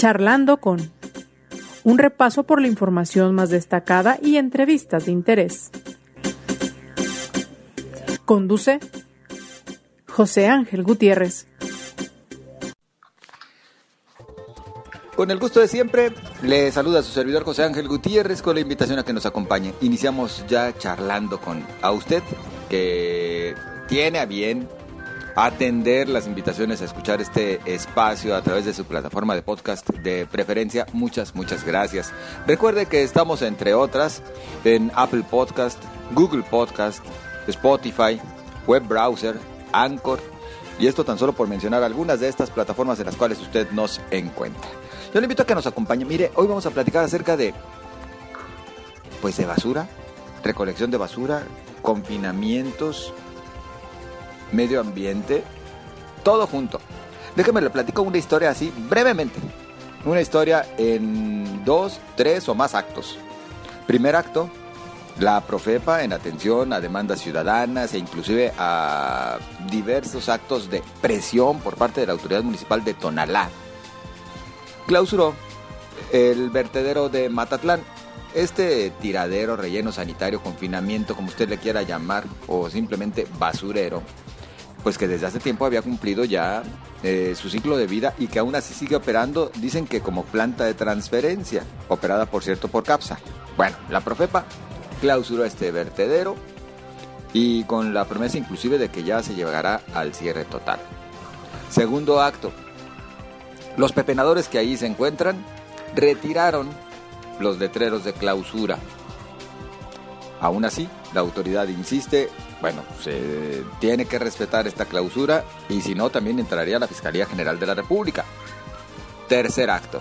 Charlando con un repaso por la información más destacada y entrevistas de interés. Conduce José Ángel Gutiérrez. Con el gusto de siempre, le saluda a su servidor José Ángel Gutiérrez con la invitación a que nos acompañe. Iniciamos ya charlando con a usted que tiene a bien atender las invitaciones a escuchar este espacio a través de su plataforma de podcast de preferencia. Muchas, muchas gracias. Recuerde que estamos entre otras en Apple Podcast, Google Podcast, Spotify, web browser, Anchor y esto tan solo por mencionar algunas de estas plataformas en las cuales usted nos encuentra. Yo le invito a que nos acompañe. Mire, hoy vamos a platicar acerca de, pues, de basura, recolección de basura, confinamientos, medio ambiente, todo junto. Déjeme le platico una historia así, brevemente. Una historia en dos, tres o más actos. Primer acto, la Profepa en atención a demandas ciudadanas e inclusive a diversos actos de presión por parte de la autoridad municipal de Tonalá clausuró el vertedero de Matatlán. Este tiradero, relleno sanitario, confinamiento, como usted le quiera llamar, o simplemente basurero, pues que desde hace tiempo había cumplido ya eh, su ciclo de vida y que aún así sigue operando, dicen que como planta de transferencia, operada por cierto por CAPSA. Bueno, la Profepa clausuró este vertedero y con la promesa inclusive de que ya se llegará al cierre total. Segundo acto, los pepenadores que ahí se encuentran retiraron los letreros de clausura. Aún así, la autoridad insiste, bueno, se tiene que respetar esta clausura y si no, también entraría la Fiscalía General de la República. Tercer acto.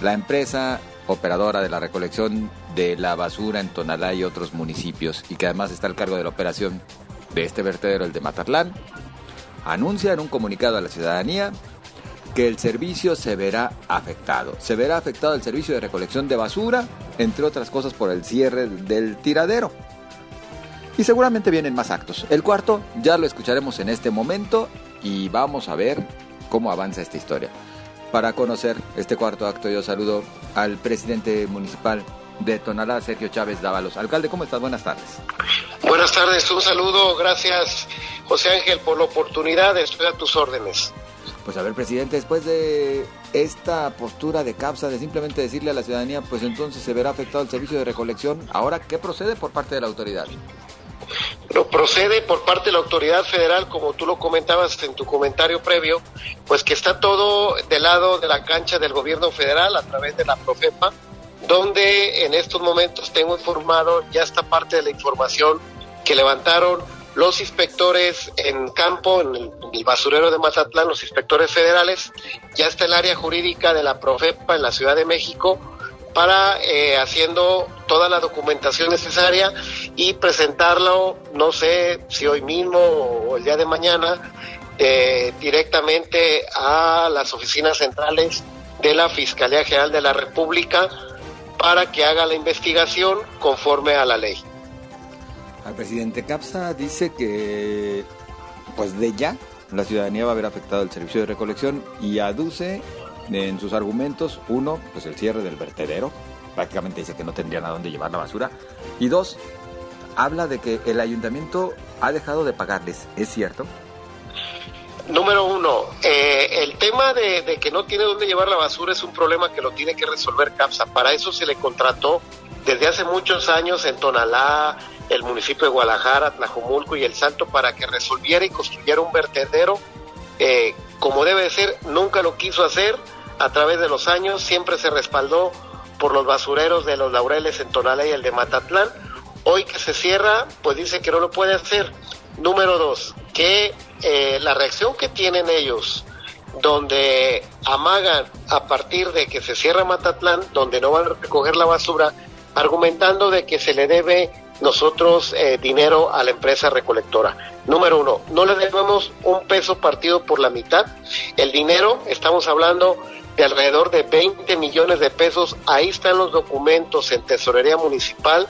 La empresa operadora de la recolección de la basura en Tonalá y otros municipios y que además está al cargo de la operación de este vertedero, el de Matatlán, anuncia en un comunicado a la ciudadanía que el servicio se verá afectado. Se verá afectado el servicio de recolección de basura, entre otras cosas por el cierre del tiradero. Y seguramente vienen más actos. El cuarto ya lo escucharemos en este momento y vamos a ver cómo avanza esta historia. Para conocer este cuarto acto yo saludo al presidente municipal de Tonalá, Sergio Chávez Dávalos. Alcalde, ¿cómo estás? Buenas tardes. Buenas tardes, un saludo, gracias José Ángel por la oportunidad, estoy a tus órdenes. Pues a ver, presidente, después de esta postura de CAPSA de simplemente decirle a la ciudadanía, pues entonces se verá afectado el servicio de recolección, ahora, ¿qué procede por parte de la autoridad? Lo procede por parte de la autoridad federal, como tú lo comentabas en tu comentario previo, pues que está todo del lado de la cancha del gobierno federal a través de la Profepa, donde en estos momentos tengo informado ya esta parte de la información que levantaron los inspectores en campo, en el, basurero de Mazatlán, los inspectores federales, ya está el área jurídica de la Profepa en la Ciudad de México para eh, haciendo toda la documentación necesaria y presentarlo, no sé si hoy mismo o el día de mañana, eh, directamente a las oficinas centrales de la Fiscalía General de la República para que haga la investigación conforme a la ley. El presidente Capsa dice que, pues de ya, la ciudadanía va a haber afectado el servicio de recolección y aduce en sus argumentos, uno, pues el cierre del vertedero, prácticamente dice que no tendrían a dónde llevar la basura, y dos, habla de que el ayuntamiento ha dejado de pagarles, ¿es cierto? Número uno, eh, el tema de, de, que no tiene dónde llevar la basura es un problema que lo tiene que resolver CAPSA. Para eso se le contrató desde hace muchos años en Tonalá, el municipio de Guadalajara, Tlajomulco y El Salto para que resolviera y construyera un vertedero eh, como debe ser. Nunca lo quiso hacer a través de los años, siempre se respaldó por los basureros de los Laureles en Tonalá y el de Matatlán. Hoy que se cierra, pues dice que no lo puede hacer. Número dos, que eh, la reacción que tienen ellos, donde amagan a partir de que se cierra Matatlán, donde no van a recoger la basura, argumentando de que se le debe nosotros eh, dinero a la empresa recolectora. Número uno, no le debemos un peso partido por la mitad. El dinero, estamos hablando de alrededor de 20 millones de pesos. Ahí están los documentos en Tesorería Municipal,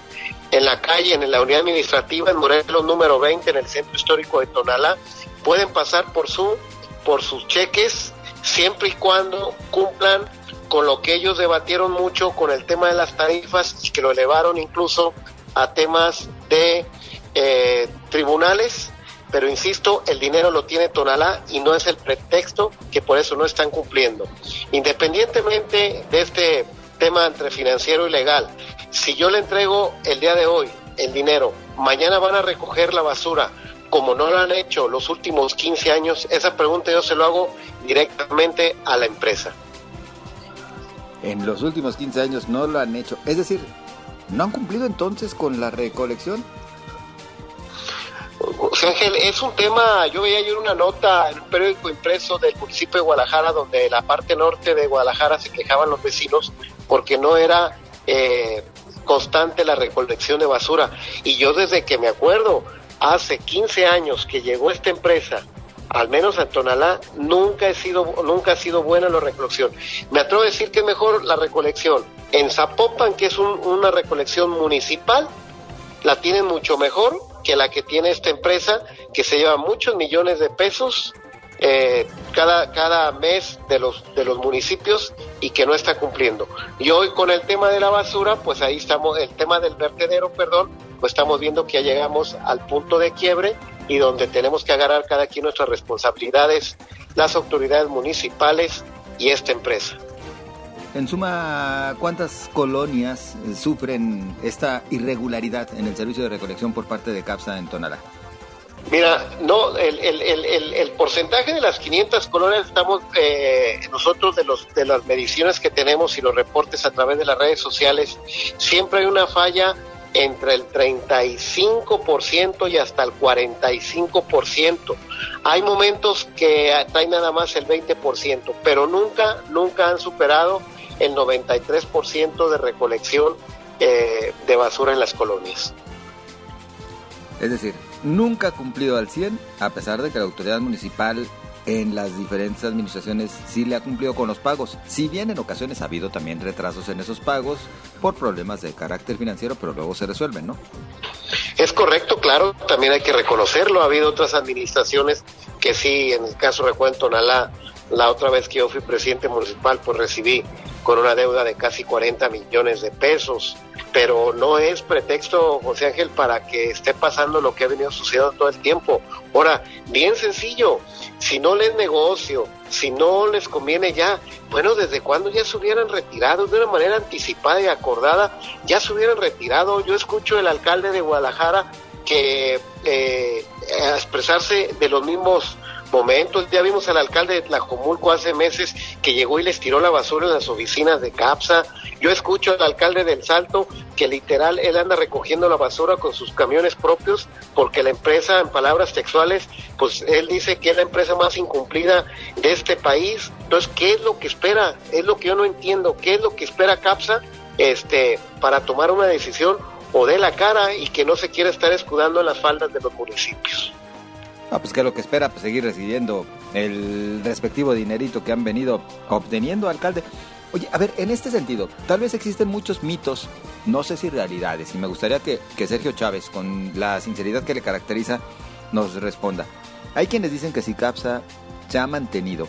en la calle, en la unidad administrativa, en Morelos número 20, en el Centro Histórico de Tonalá. Pueden pasar por su por sus cheques siempre y cuando cumplan con lo que ellos debatieron mucho con el tema de las tarifas y que lo elevaron incluso a temas de eh, tribunales, pero insisto, el dinero lo tiene Tonalá y no es el pretexto que por eso no están cumpliendo. Independientemente de este tema entre financiero y legal, si yo le entrego el día de hoy el dinero, mañana van a recoger la basura, como no lo han hecho los últimos 15 años, esa pregunta yo se lo hago directamente a la empresa. En los últimos 15 años no lo han hecho. Es decir, ¿no han cumplido entonces con la recolección? Ángel, es un tema, yo veía ayer una nota en un periódico impreso del municipio de Guadalajara, donde la parte norte de Guadalajara se quejaban los vecinos porque no era eh, constante la recolección de basura. Y yo desde que me acuerdo, hace 15 años que llegó esta empresa, al menos en Tonalá, nunca, he sido, nunca ha sido buena la recolección. Me atrevo a decir que es mejor la recolección en Zapopan, que es una recolección municipal, la tienen mucho mejor que la que tiene esta empresa, que se lleva muchos millones de pesos eh, cada, cada mes de los, de los municipios y que no está cumpliendo. Y hoy con el tema de la basura, pues ahí estamos, el tema del vertedero, perdón, pues estamos viendo que ya llegamos al punto de quiebre y donde tenemos que agarrar cada quien nuestras responsabilidades, las autoridades municipales y esta empresa. En suma, ¿cuántas colonias eh, sufren esta irregularidad en el servicio de recolección por parte de CAPSA en Tonalá? Mira, no, el, el, el, el, porcentaje de las 500 colonias estamos eh, nosotros de los de las mediciones que tenemos y los reportes a través de las redes sociales, siempre hay una falla entre el 35% y hasta el 45%. Hay momentos que traen nada más el 20%, pero nunca, nunca han superado el 93% de recolección eh, de basura en las colonias. Es decir, nunca ha cumplido al 100, a pesar de que la autoridad municipal en las diferentes administraciones sí le ha cumplido con los pagos. Si bien en ocasiones ha habido también retrasos en esos pagos por problemas de carácter financiero, pero luego se resuelven, ¿no? Es correcto, claro, también hay que reconocerlo. Ha habido otras administraciones que sí, en el caso recuento Nalá, la otra vez que yo fui presidente municipal, pues recibí con una deuda de casi 40 millones de pesos, pero no es pretexto, José Ángel, para que esté pasando lo que ha venido sucediendo todo el tiempo. Ahora, bien sencillo, si no les negocio, si no les conviene ya, bueno, desde cuando ya se hubieran retirado de una manera anticipada y acordada, ya se hubieran retirado. Yo escucho el alcalde de Guadalajara que eh, expresarse de los mismos momentos. Ya vimos al alcalde de Tlajomulco hace meses que llegó y les tiró la basura en las oficinas de CAPSA. Yo escucho al alcalde del Salto que literal él anda recogiendo la basura con sus camiones propios porque la empresa, en palabras textuales, pues él dice que es la empresa más incumplida de este país. Entonces, ¿qué es lo que espera? Es lo que yo no entiendo. ¿Qué es lo que espera CAPSA este, para tomar una decisión o de la cara y que no se quiera estar escudando las faldas de los municipios? Ah, pues que lo que espera, pues seguir recibiendo el respectivo dinerito que han venido obteniendo, alcalde. Oye, a ver, en este sentido, tal vez existen muchos mitos, no sé si realidades, y me gustaría que, que Sergio Chávez, con la sinceridad que le caracteriza, nos responda. Hay quienes dicen que si CAPSA se ha mantenido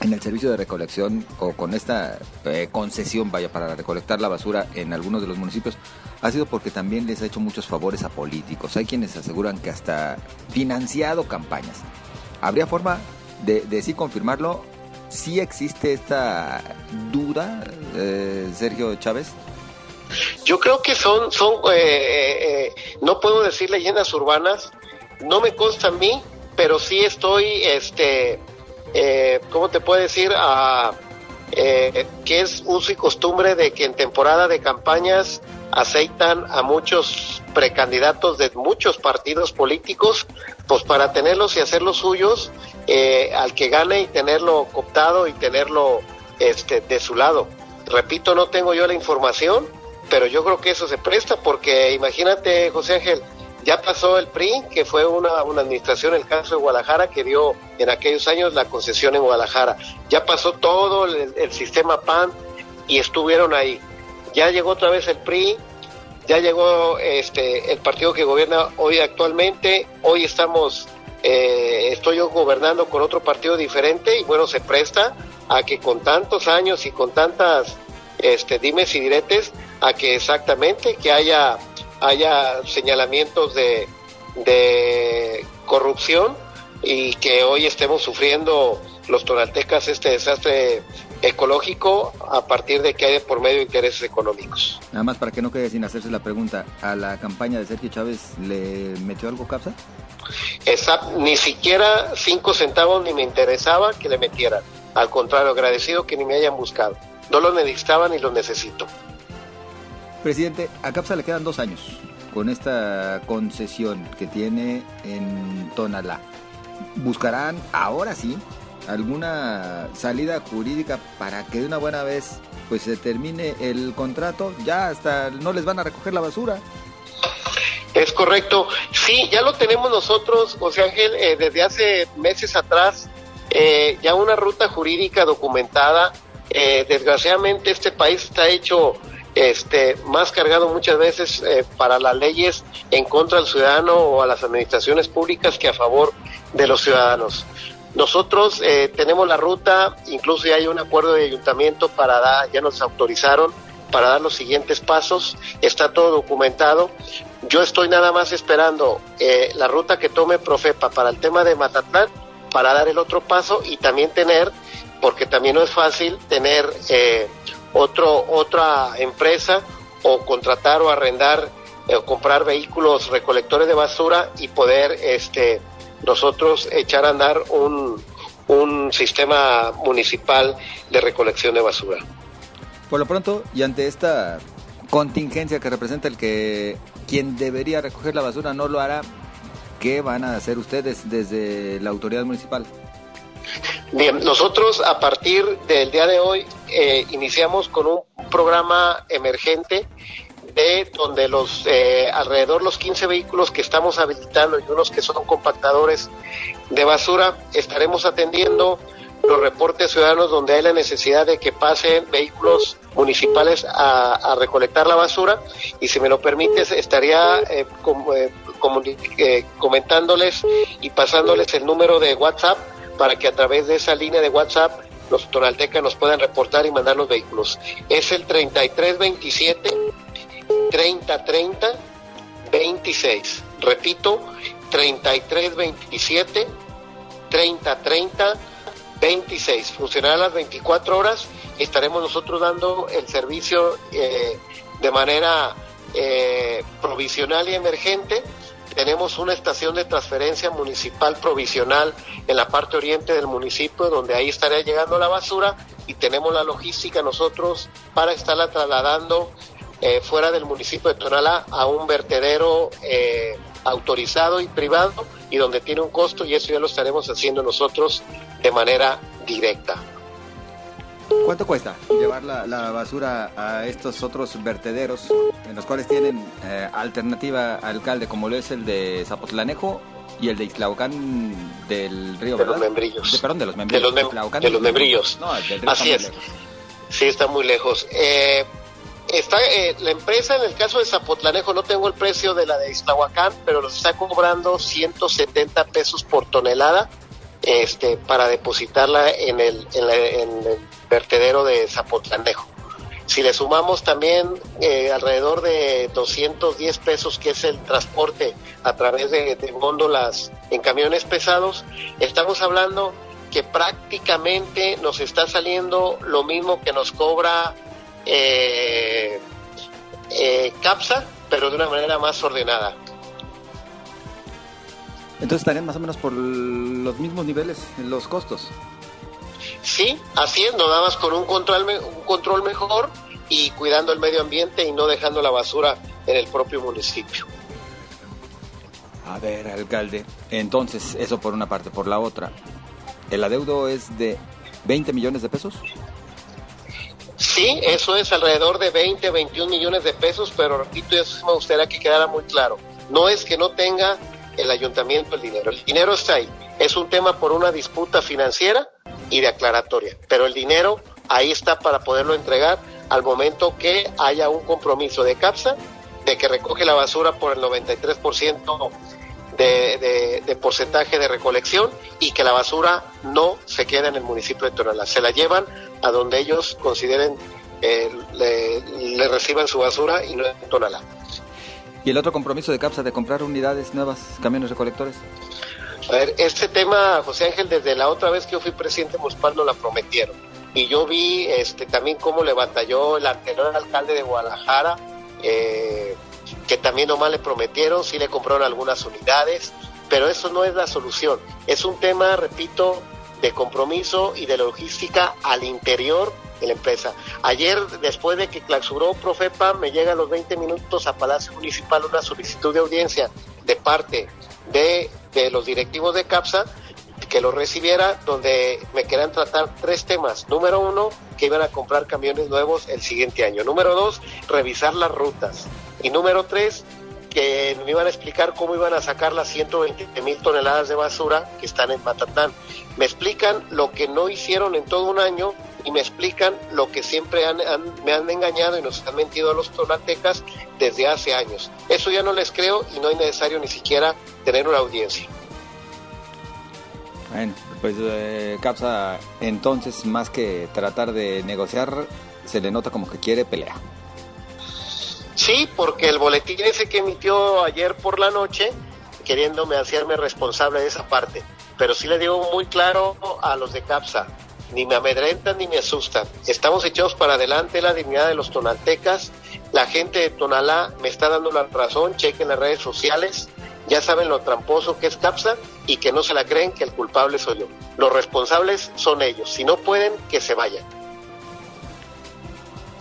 en el servicio de recolección o con esta eh, concesión, vaya, para recolectar la basura en algunos de los municipios, ha sido porque también les ha hecho muchos favores a políticos. Hay quienes aseguran que hasta financiado campañas. ¿Habría forma de, de sí confirmarlo? ¿Sí existe esta duda, eh, Sergio Chávez? Yo creo que son, son eh, eh, no puedo decir leyendas urbanas, no me consta a mí, pero sí estoy, este, ¿cómo te puedo decir? A, que es uso y costumbre de que en temporada de campañas aceitan a muchos precandidatos de muchos partidos políticos, pues para tenerlos y hacerlos suyos, eh, al que gane y tenerlo cooptado y tenerlo este, de su lado. Repito, no tengo yo la información, pero yo creo que eso se presta porque imagínate, José Ángel, ya pasó el PRI, que fue una, una administración, el caso de Guadalajara, que dio en aquellos años la concesión en Guadalajara. Ya pasó todo el, el sistema PAN y estuvieron ahí ya llegó otra vez el PRI, ya llegó este el partido que gobierna hoy actualmente, hoy estamos eh, estoy yo gobernando con otro partido diferente y bueno, se presta a que con tantos años y con tantas este, dimes y diretes, a que exactamente que haya, haya señalamientos de, de corrupción y que hoy estemos sufriendo los tonaltecas este desastre ecológico a partir de que hay por medio intereses económicos. Nada más para que no quede sin hacerse la pregunta, ¿a la campaña de Sergio Chávez le metió algo CAPSA? ni siquiera cinco centavos ni me interesaba que le metieran. Al contrario, agradecido que ni me hayan buscado. No lo necesitaba ni lo necesito. Presidente, a CAPSA le quedan dos años con esta concesión que tiene en Tonalá. ¿Buscarán ahora sí alguna salida jurídica para que de una buena vez pues se termine el contrato? Ya hasta no les van a recoger la basura. Es correcto. Sí, ya lo tenemos nosotros, José Ángel, eh, desde hace meses atrás, eh, ya una ruta jurídica documentada. Eh, desgraciadamente este país está hecho este, más cargado muchas veces para las leyes en contra del ciudadano o a las administraciones públicas que a favor de los ciudadanos. Nosotros tenemos la ruta, incluso ya hay un acuerdo de ayuntamiento para dar, ya nos autorizaron para dar los siguientes pasos, está todo documentado. Yo estoy nada más esperando eh, la ruta que tome Profepa para el tema de Matatlán, para dar el otro paso y también tener, porque también no es fácil tener eh, otro, otra empresa o contratar o arrendar eh, o comprar vehículos recolectores de basura y poder este, nosotros echar a andar un, un sistema municipal de recolección de basura. Por lo pronto, y ante esta contingencia que representa el que quien debería recoger la basura no lo hará, ¿qué van a hacer ustedes desde la autoridad municipal? Bien, nosotros a partir del día de hoy eh, iniciamos con un programa emergente de donde los eh, alrededor los 15 vehículos que estamos habilitando y unos que son compactadores de basura estaremos atendiendo los reportes ciudadanos donde hay la necesidad de que pasen vehículos municipales a, recolectar la basura y si me lo permites estaría eh, eh, eh, comentándoles y pasándoles el número de WhatsApp para que a través de esa línea de WhatsApp los tonaltecas nos puedan reportar y mandar los vehículos. Es el 3327 3030 26. Repito, 3327 3030 26. Funcionará las 24 horas. Estaremos nosotros dando el servicio eh, de manera eh, provisional y emergente. Tenemos una estación de transferencia municipal provisional en la parte oriente del municipio, donde ahí estaría llegando la basura y tenemos la logística nosotros para estarla trasladando eh, fuera del municipio de Tonalá a un vertedero autorizado y privado y donde tiene un costo y eso ya lo estaremos haciendo nosotros de manera directa. ¿Cuánto cuesta llevar la, basura a estos otros vertederos en los cuales tienen eh, alternativa alcalde como lo es el de Zapotlanejo y el de Islaucán del río, de los membrillos. De, perdón, de los membrillos. De los, de los membrillos. No, Así es. Sí, está muy lejos. Eh, está eh, la empresa en el caso de Zapotlanejo no tengo el precio de la de Islahuacán pero los está cobrando 170 pesos por tonelada este para depositarla en el, en, el vertedero de Zapotlanejo. Si le sumamos también eh, alrededor de 210 pesos que es el transporte a través de, de góndolas en camiones pesados estamos hablando que prácticamente nos está saliendo lo mismo que nos cobra eh, eh, CAPSA, pero de una manera más ordenada. Entonces estarían más o menos por los mismos niveles en los costos. Sí, haciendo nada más con un control, un control mejor y cuidando el medio ambiente y no dejando la basura en el propio municipio. A ver, alcalde, entonces eso por una parte, por la otra, ¿el adeudo es de 20 millones de pesos? Sí, eso es alrededor de 20, 21 millones de pesos, pero repito, eso me gustaría que quedara muy claro. No es que no tenga el ayuntamiento el dinero, el dinero está ahí. Es un tema por una disputa financiera y de aclaratoria, pero el dinero ahí está para poderlo entregar al momento que haya un compromiso de CAPSA de que recoge la basura por el 93% de, porcentaje de recolección y que la basura no se queda en el municipio de Tonalá. Se la llevan a donde ellos consideren eh, le, reciban su basura y no en Tonalá. ¿Y el otro compromiso de CAPSA de comprar unidades nuevas, camiones recolectores? A ver, este tema, José Ángel, desde la otra vez que yo fui presidente municipal no la prometieron. Y yo vi este también cómo le batalló el anterior alcalde de Guadalajara, eh, que también nomás le prometieron, sí le compraron algunas unidades, pero eso no es la solución. Es un tema, repito, de compromiso y de logística al interior de la empresa. Ayer, después de que clausuró Profepa, me llega a los 20 minutos a Palacio Municipal una solicitud de audiencia de parte de, de los directivos de CAPSA que lo recibiera, donde me querían tratar tres temas. Número uno, que iban a comprar camiones nuevos el siguiente año. Número dos, revisar las rutas. Y número tres, que me iban a explicar cómo iban a sacar las 120 mil toneladas de basura que están en Matatán. Me explican lo que no hicieron en todo un año y me explican lo que siempre me han engañado y nos han mentido a los tonatecas desde hace años. Eso ya no les creo y no es necesario ni siquiera tener una audiencia. Bueno, pues eh, Capsa, entonces más que tratar de negociar, se le nota como que quiere pelear. Sí, porque el boletín ese que emitió ayer por la noche, queriéndome hacerme responsable de esa parte, pero sí le digo muy claro a los de CAPSA, ni me amedrentan ni me asustan. Estamos echados para adelante la dignidad de los tonaltecas. La gente de Tonalá me está dando la razón, chequen las redes sociales, ya saben lo tramposo que es CAPSA y que no se la creen que el culpable soy yo. Los responsables son ellos. Si no pueden, que se vayan.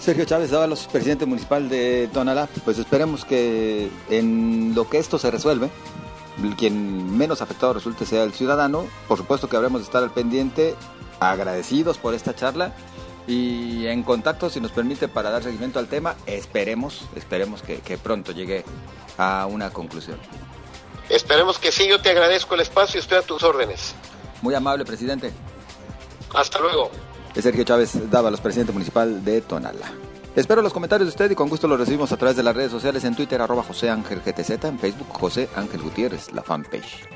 Sergio Chávez Dávalos, presidente municipal de Tonalá. Pues esperemos que en lo que esto se resuelve, quien menos afectado resulte sea el ciudadano. Por supuesto que habremos de estar al pendiente, agradecidos por esta charla y en contacto, si nos permite, para dar seguimiento al tema. Esperemos, esperemos que, que pronto llegue a una conclusión. Esperemos que sí, yo te agradezco el espacio y estoy a tus órdenes. Muy amable, presidente. Hasta luego. Es Sergio Chávez Dávalos, presidente municipal de Tonala. Espero los comentarios de usted y con gusto los recibimos a través de las redes sociales en Twitter, arroba José Ángel GTZ, en Facebook José Ángel Gutiérrez, la fanpage.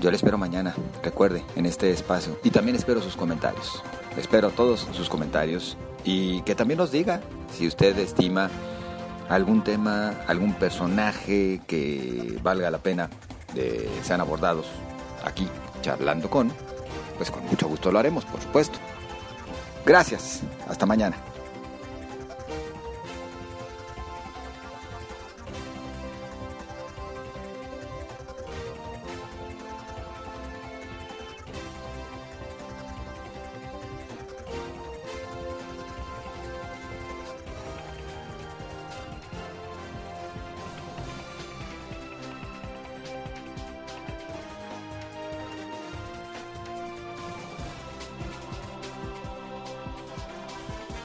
Yo le espero mañana, recuerde, en este espacio. Y también espero sus comentarios. Espero todos sus comentarios y que también nos diga si usted estima algún tema, algún personaje que valga la pena de sean abordados aquí charlando con, pues con mucho gusto lo haremos, por supuesto. Gracias, hasta mañana.